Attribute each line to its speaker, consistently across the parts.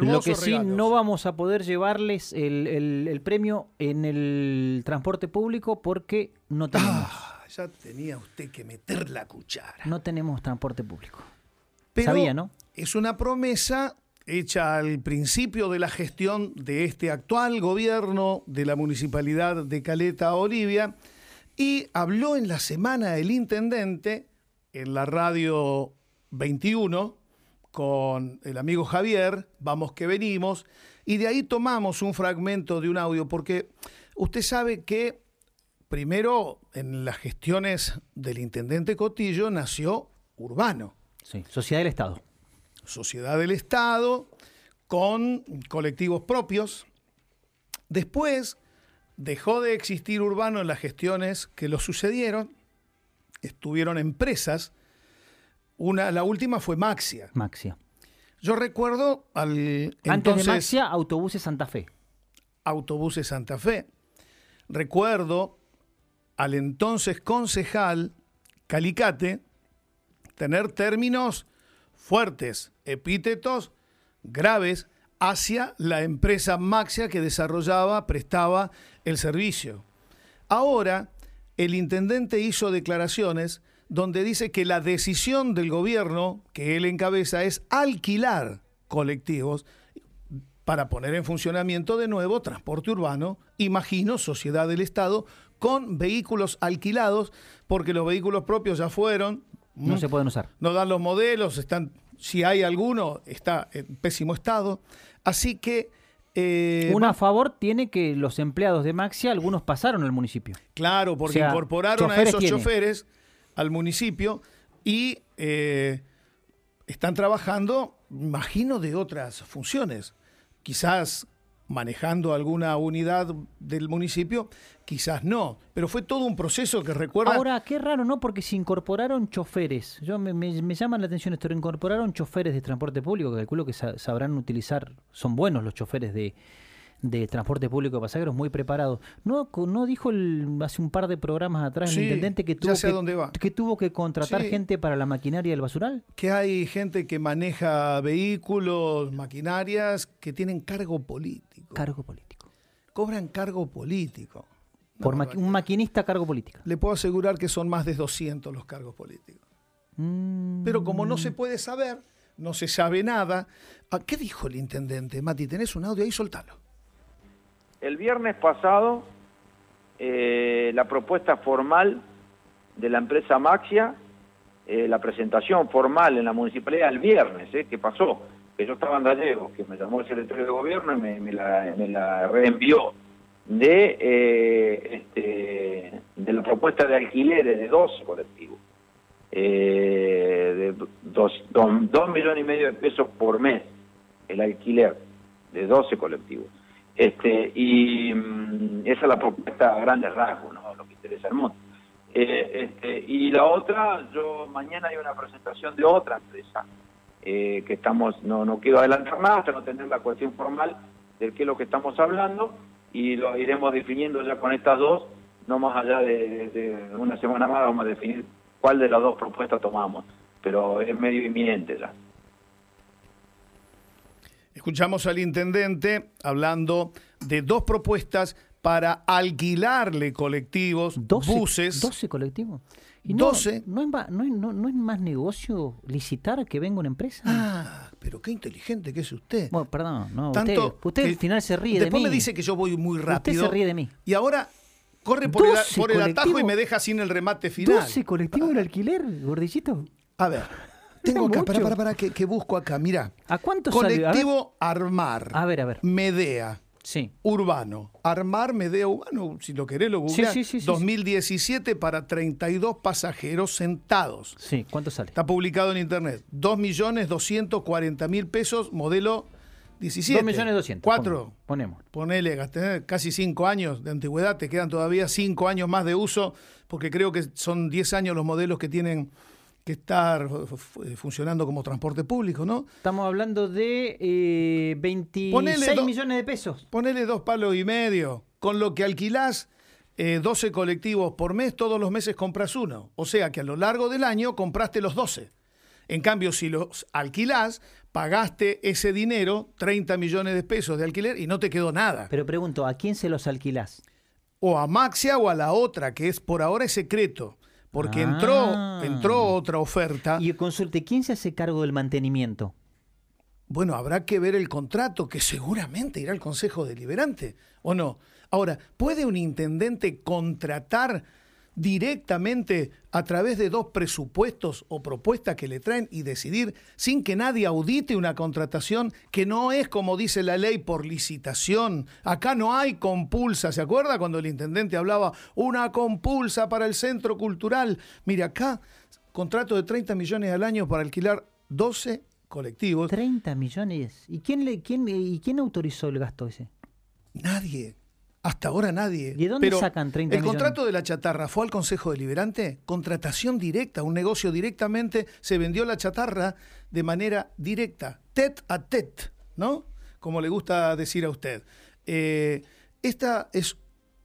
Speaker 1: Lo que sí, no vamos a poder llevarles el, el- el premio en el transporte público porque no tenemos,
Speaker 2: Ah, ya tenía usted que meter la cuchara.
Speaker 1: no tenemos transporte público.
Speaker 2: Pero
Speaker 1: Sabía, ¿no?
Speaker 2: Es una promesa hecha al principio de la gestión de este actual gobierno de la municipalidad de Caleta, Olivia, y habló en la semana el intendente en la radio 21 con el amigo Javier, vamos que venimos, y de ahí tomamos un fragmento de un audio, porque usted sabe que primero en las gestiones del intendente Cotillo nació Urbano.
Speaker 1: Sí, Sociedad del Estado.
Speaker 2: Sociedad del Estado, con colectivos propios. Después dejó de existir Urbano en las gestiones que lo sucedieron. Estuvieron empresas. Una, la última fue Maxia.
Speaker 1: Maxia.
Speaker 2: Yo recuerdo al
Speaker 1: Antes
Speaker 2: entonces
Speaker 1: de Maxia, Autobuses Santa Fe.
Speaker 2: Autobuses Santa Fe. Recuerdo al entonces concejal Calicate tener términos fuertes, epítetos graves hacia la empresa Maxia que desarrollaba, prestaba el servicio. Ahora, el intendente hizo declaraciones donde dice que la decisión del gobierno que él encabeza es alquilar colectivos para poner en funcionamiento de nuevo transporte urbano, imagino, sociedad del Estado, con vehículos alquilados, porque los vehículos propios ya fueron,
Speaker 1: No
Speaker 2: mm,
Speaker 1: se pueden usar.
Speaker 2: no dan los modelos, están, si hay alguno, está en pésimo estado. Así que, eh,
Speaker 1: Una a favor tiene que los empleados de Maxia, algunos pasaron al municipio.
Speaker 2: claro, porque
Speaker 1: o sea,
Speaker 2: incorporaron a esos
Speaker 1: tiene.
Speaker 2: choferes al municipio y eh, están trabajando, imagino, de otras funciones. Quizás manejando alguna unidad del municipio, quizás no. Pero fue todo un proceso que recuerda.
Speaker 1: Ahora, qué raro, ¿no? Porque se incorporaron choferes. Yo me, llama la atención esto. Incorporaron choferes de transporte público, calculo que sa- sabrán utilizar. Son buenos los choferes de, de transporte público de pasajeros, muy preparados. ¿No, no dijo el- hace un par de programas atrás
Speaker 2: Sí,
Speaker 1: el intendente que tuvo, que,
Speaker 2: dónde va.
Speaker 1: que tuvo que contratar
Speaker 2: Sí.
Speaker 1: gente para la maquinaria del basural?
Speaker 2: que hay gente que maneja vehículos, maquinarias, que tienen cargo político.
Speaker 1: Cargo político.
Speaker 2: Cobran cargo político.
Speaker 1: Por maqui- un maquinista cargo política.
Speaker 2: Le puedo asegurar que son más de 200 los cargos políticos.
Speaker 1: Mm,
Speaker 2: Pero como no se puede saber, no se sabe nada. ¿A ¿Qué dijo el intendente? Mati, tenés un audio ahí, soltalo.
Speaker 3: El viernes pasado, eh, la propuesta formal de la empresa Maxia, eh, la presentación formal en la municipalidad el viernes, eh, que pasó, que yo estaba en Gallegos, que me llamó el secretario de gobierno y me, la, reenvió, de, eh, este, de la propuesta de alquileres de 12 colectivos, de dos, dos- dos millones y medio de pesos por mes, el alquiler de 12 colectivos. Este, y mm, esa es la propuesta a grandes rasgos, ¿no? lo que interesa al mundo. Eh, este, y la otra, yo mañana hay una presentación de otra empresa, eh, que estamos, no, no quiero adelantar más hasta no tener la cuestión formal de qué es lo que estamos hablando, y lo iremos definiendo ya con estas dos, no más allá de, de- de una semana más vamos a definir cuál de las dos propuestas tomamos, pero es medio inminente ya.
Speaker 2: Escuchamos al intendente hablando de dos propuestas para alquilarle colectivos,
Speaker 1: 12,
Speaker 2: buses.
Speaker 1: 12 colectivos. Y no,
Speaker 2: 12.
Speaker 1: No es, ma- no, es, no- no es más negocio licitar que venga una empresa?
Speaker 2: Ah, pero qué inteligente que es usted.
Speaker 1: Bueno, perdón, no,
Speaker 2: Tanto
Speaker 1: usted, usted al final se ríe de
Speaker 2: Después
Speaker 1: mí.
Speaker 2: me dice que yo voy muy
Speaker 1: Usted
Speaker 2: rápido.
Speaker 1: se ríe de mí.
Speaker 2: Y ahora corre por, el,
Speaker 1: 12
Speaker 2: por el atajo y me deja sin el remate final.
Speaker 1: 12 colectivos en alquiler, gordillito.
Speaker 2: A ver, tengo acá, para, para, para, que, que busco acá, mira.
Speaker 1: ¿A cuánto? A.
Speaker 2: Colectivo Armar.
Speaker 1: A ver, a ver.
Speaker 2: Medea.
Speaker 1: Sí.
Speaker 2: Urbano. Armar Medea Urbano, si lo querés lo googleás.
Speaker 1: sí, sí, sí,
Speaker 2: 2017 para 32 pasajeros sentados.
Speaker 1: Sí, ¿cuánto sale?
Speaker 2: Está publicado en internet. 2.240.000 pesos, modelo 17.
Speaker 1: 2 millones 200.
Speaker 2: Cuatro.
Speaker 1: Ponemos.
Speaker 2: Ponele, gasté casi 5 años de antigüedad, te quedan todavía 5 años más de uso, porque creo que son 10 años los modelos que tienen que estar fu- fu- funcionando como transporte público, ¿no?
Speaker 1: Estamos hablando de eh, 26
Speaker 2: Ponele do-
Speaker 1: millones de pesos.
Speaker 2: Ponele dos palos y medio, con lo que alquilás eh, 12 colectivos por mes, todos los meses compras uno. O sea que a lo largo del año compraste los 12. En cambio, si los alquilás, pagaste ese dinero, 30 millones de pesos de alquiler, y no te quedó nada.
Speaker 1: Pero pregunto, ¿a quién se los alquilás?
Speaker 2: O a Maxia o a la otra, que es por ahora es secreto. Porque entró,
Speaker 1: Ah.
Speaker 2: entró otra oferta.
Speaker 1: Y consulte, ¿quién se hace cargo del mantenimiento?
Speaker 2: Bueno, habrá que ver el contrato, que seguramente irá al Consejo Deliberante, ¿o no? Ahora, ¿puede un intendente contratar directamente a través de dos presupuestos o propuestas que le traen y decidir sin que nadie audite una contratación que no es como dice la ley por licitación? Acá no hay compulsa, ¿se acuerda cuando el intendente hablaba una compulsa para el centro cultural? Mire, acá contrato de 30 millones al año para alquilar 12 colectivos.
Speaker 1: 30 millones. ¿Y quién, le, quién, ¿Y quién autorizó el gasto ese?
Speaker 2: Nadie. Hasta ahora nadie.
Speaker 1: ¿De dónde
Speaker 2: Pero
Speaker 1: sacan 30
Speaker 2: El
Speaker 1: millones?
Speaker 2: contrato de la chatarra fue al Consejo Deliberante, contratación directa, un negocio directamente, se vendió la chatarra de manera directa, tet a tet, ¿no? Como le gusta decir a usted. Eh, esta es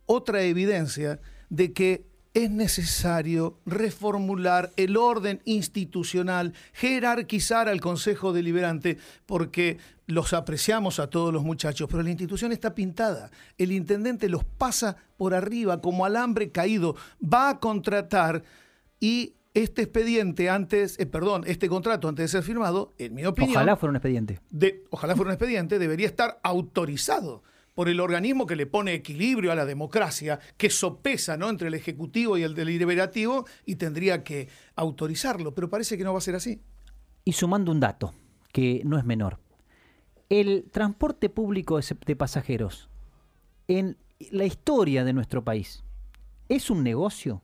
Speaker 2: otra evidencia de que es necesario reformular el orden institucional, jerarquizar al Consejo Deliberante, porque los apreciamos a todos los muchachos, pero la institución está pintada. El intendente los pasa por arriba como alambre caído, va a contratar y este expediente antes, eh, perdón, este contrato antes de ser firmado, en mi opinión,
Speaker 1: Ojalá fuera un expediente.
Speaker 2: de, ojalá fuera un expediente, debería estar autorizado por el organismo que le pone equilibrio a la democracia, que sopesa ¿no? entre el Ejecutivo y el deliberativo, y tendría que autorizarlo. Pero parece que no va a ser así.
Speaker 1: Y sumando un dato, que no es menor. El transporte público de pasajeros en la historia de nuestro país es un negocio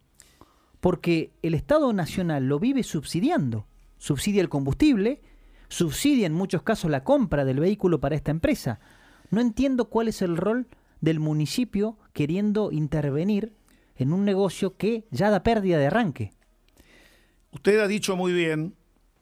Speaker 1: porque el Estado Nacional lo vive subsidiando. Subsidia el combustible, subsidia en muchos casos la compra del vehículo para esta empresa. No entiendo cuál es el rol del municipio queriendo intervenir en un negocio que ya da pérdida de arranque.
Speaker 2: Usted ha dicho muy bien,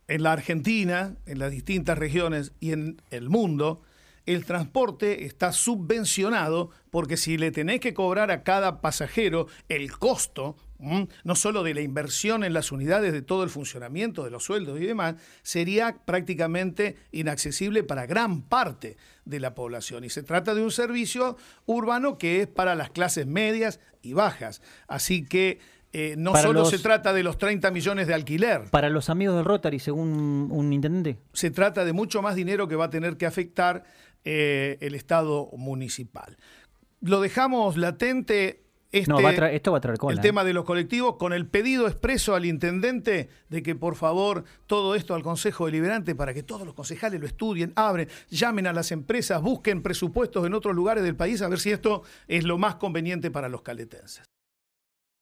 Speaker 2: en la Argentina, en las distintas regiones y en el mundo, el transporte está subvencionado porque si le tenés que cobrar a cada pasajero el costo, ¿m? no solo de la inversión en las unidades, de todo el funcionamiento, de los sueldos y demás, sería prácticamente inaccesible para gran parte de la población. Y se trata de un servicio urbano que es para las clases medias y bajas. Así que eh, no
Speaker 1: Para
Speaker 2: solo
Speaker 1: los-
Speaker 2: se trata de los 30 millones de alquiler,
Speaker 1: Para los amigos del Rotary, según un intendente.
Speaker 2: se trata de mucho más dinero que va a tener que afectar eh, el Estado municipal. Lo dejamos latente. Este,
Speaker 1: No, va a traer- esto va a traer cola,
Speaker 2: El
Speaker 1: ¿eh?
Speaker 2: tema de los colectivos, con el pedido expreso al intendente de que por favor todo esto al Consejo Deliberante para que todos los concejales lo estudien, abren, llamen a las empresas, busquen presupuestos en otros lugares del país a ver si esto es lo más conveniente para los caletenses.